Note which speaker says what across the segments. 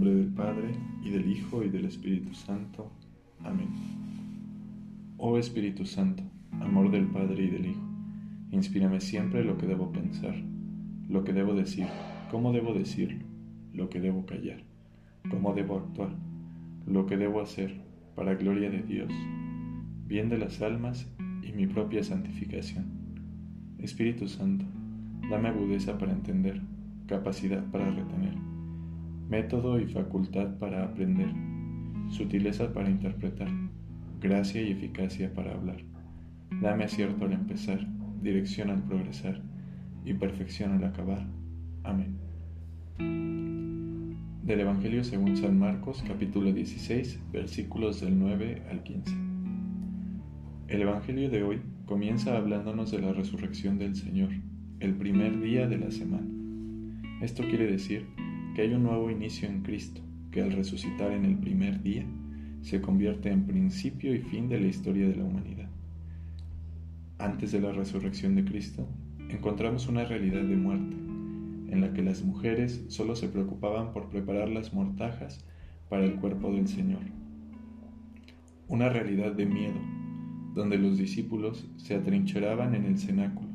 Speaker 1: nombre del Padre, y del Hijo, y del Espíritu Santo. Amén. Oh Espíritu Santo, amor del Padre y del Hijo, inspírame siempre lo que debo pensar, lo que debo decir, cómo debo decirlo, lo que debo callar, cómo debo actuar, lo que debo hacer, para gloria de Dios, bien de las almas y mi propia santificación. Espíritu Santo, dame agudeza para entender, capacidad para retener método y facultad para aprender, sutileza para interpretar, gracia y eficacia para hablar. Dame acierto al empezar, dirección al progresar y perfección al acabar. Amén. Del Evangelio según San Marcos capítulo 16 versículos del 9 al 15. El Evangelio de hoy comienza hablándonos de la resurrección del Señor, el primer día de la semana. Esto quiere decir hay un nuevo inicio en Cristo, que al resucitar en el primer día se convierte en principio y fin de la historia de la humanidad. Antes de la resurrección de Cristo, encontramos una realidad de muerte, en la que las mujeres solo se preocupaban por preparar las mortajas para el cuerpo del Señor. Una realidad de miedo, donde los discípulos se atrincheraban en el cenáculo.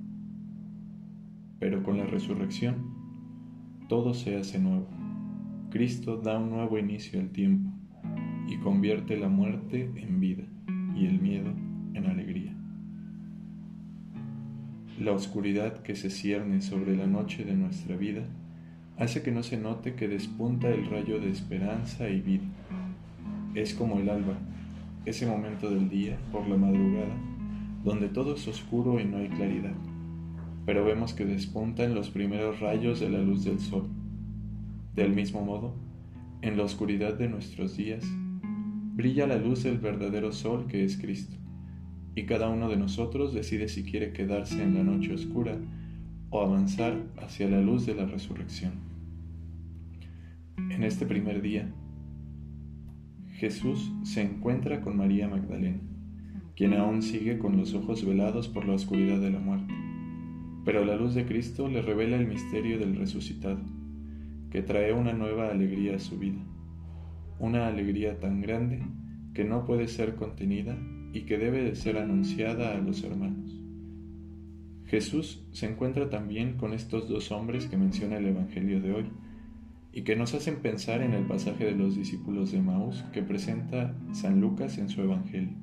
Speaker 1: Pero con la resurrección, todo se hace nuevo. Cristo da un nuevo inicio al tiempo y convierte la muerte en vida y el miedo en alegría. La oscuridad que se cierne sobre la noche de nuestra vida hace que no se note que despunta el rayo de esperanza y vida. Es como el alba, ese momento del día, por la madrugada, donde todo es oscuro y no hay claridad pero vemos que despuntan los primeros rayos de la luz del sol. Del mismo modo, en la oscuridad de nuestros días, brilla la luz del verdadero sol que es Cristo, y cada uno de nosotros decide si quiere quedarse en la noche oscura o avanzar hacia la luz de la resurrección. En este primer día, Jesús se encuentra con María Magdalena, quien aún sigue con los ojos velados por la oscuridad de la muerte pero la luz de Cristo le revela el misterio del resucitado, que trae una nueva alegría a su vida, una alegría tan grande que no puede ser contenida y que debe de ser anunciada a los hermanos. Jesús se encuentra también con estos dos hombres que menciona el Evangelio de hoy y que nos hacen pensar en el pasaje de los discípulos de Maús que presenta San Lucas en su Evangelio.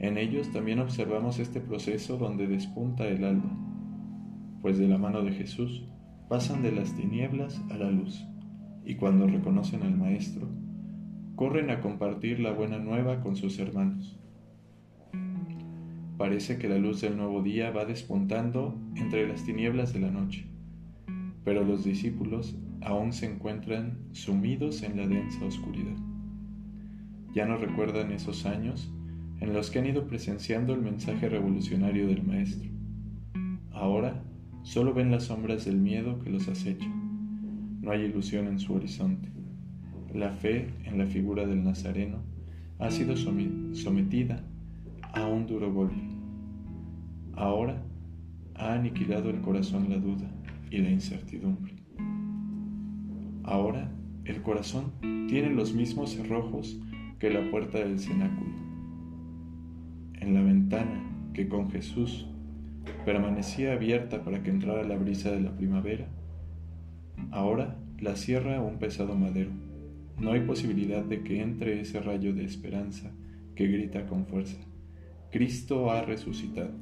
Speaker 1: En ellos también observamos este proceso donde despunta el alma, pues de la mano de Jesús pasan de las tinieblas a la luz, y cuando reconocen al Maestro, corren a compartir la buena nueva con sus hermanos. Parece que la luz del nuevo día va despuntando entre las tinieblas de la noche, pero los discípulos aún se encuentran sumidos en la densa oscuridad. Ya no recuerdan esos años en los que han ido presenciando el mensaje revolucionario del Maestro. Ahora Solo ven las sombras del miedo que los acecha. No hay ilusión en su horizonte. La fe en la figura del Nazareno ha sido sometida a un duro golpe. Ahora ha aniquilado el corazón la duda y la incertidumbre. Ahora el corazón tiene los mismos cerrojos que la puerta del cenáculo. En la ventana que con Jesús permanecía abierta para que entrara la brisa de la primavera. Ahora la cierra un pesado madero. No hay posibilidad de que entre ese rayo de esperanza que grita con fuerza. Cristo ha resucitado.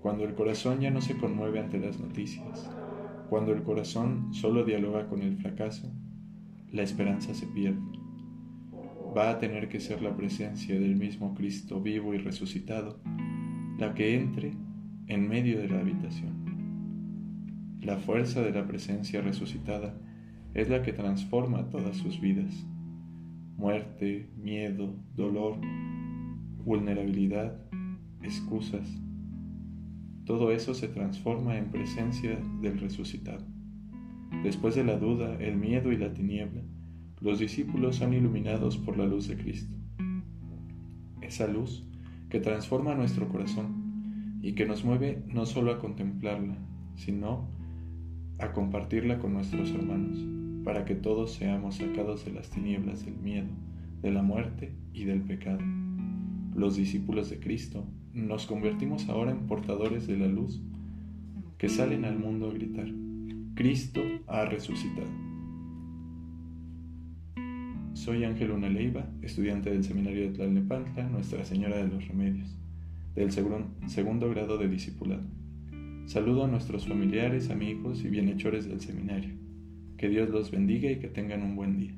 Speaker 1: Cuando el corazón ya no se conmueve ante las noticias, cuando el corazón solo dialoga con el fracaso, la esperanza se pierde. Va a tener que ser la presencia del mismo Cristo vivo y resucitado la que entre en medio de la habitación. La fuerza de la presencia resucitada es la que transforma todas sus vidas. Muerte, miedo, dolor, vulnerabilidad, excusas. Todo eso se transforma en presencia del resucitado. Después de la duda, el miedo y la tiniebla, los discípulos son iluminados por la luz de Cristo. Esa luz que transforma nuestro corazón y que nos mueve no solo a contemplarla, sino a compartirla con nuestros hermanos. para que todos seamos sacados de las tinieblas del miedo, de la muerte y del pecado. Los discípulos de Cristo nos convertimos ahora en portadores de la luz que salen al mundo a gritar, Cristo ha resucitado. Soy Ángel Una Leiva, estudiante del Seminario de Tlalnepantla, Nuestra Señora de los Remedios, del segundo grado de discipulado. Saludo a nuestros familiares, amigos y bienhechores del seminario. Que Dios los bendiga y que tengan un buen día.